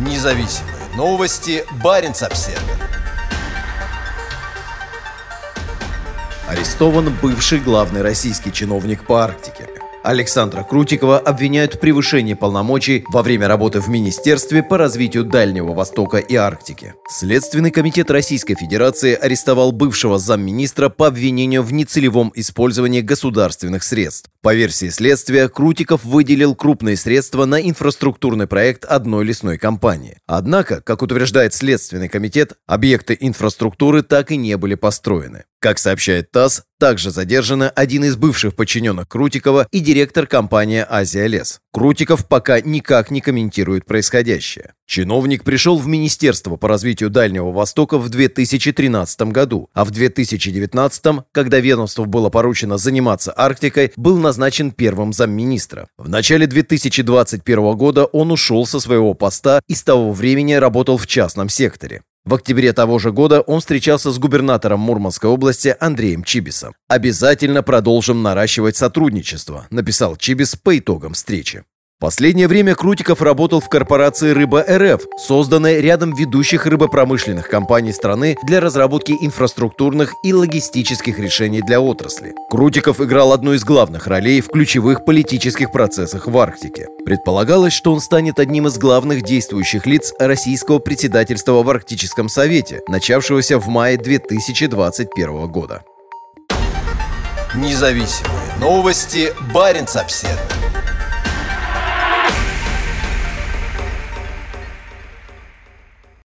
Независимые новости. Барин обсерва Арестован бывший главный российский чиновник по Арктике. Александра Крутикова обвиняют в превышении полномочий во время работы в Министерстве по развитию Дальнего Востока и Арктики. Следственный комитет Российской Федерации арестовал бывшего замминистра по обвинению в нецелевом использовании государственных средств. По версии следствия, Крутиков выделил крупные средства на инфраструктурный проект одной лесной компании. Однако, как утверждает Следственный комитет, объекты инфраструктуры так и не были построены. Как сообщает ТАСС, также задержаны один из бывших подчиненных Крутикова и директор компании «Азия Лес». Крутиков пока никак не комментирует происходящее. Чиновник пришел в Министерство по развитию Дальнего Востока в 2013 году, а в 2019, когда ведомству было поручено заниматься Арктикой, был назначен первым замминистра. В начале 2021 года он ушел со своего поста и с того времени работал в частном секторе. В октябре того же года он встречался с губернатором Мурманской области Андреем Чибисом. «Обязательно продолжим наращивать сотрудничество», написал Чибис по итогам встречи. Последнее время Крутиков работал в корпорации «Рыба РФ», созданной рядом ведущих рыбопромышленных компаний страны для разработки инфраструктурных и логистических решений для отрасли. Крутиков играл одну из главных ролей в ключевых политических процессах в Арктике. Предполагалось, что он станет одним из главных действующих лиц российского председательства в Арктическом совете, начавшегося в мае 2021 года. Независимые новости. Барин обседный.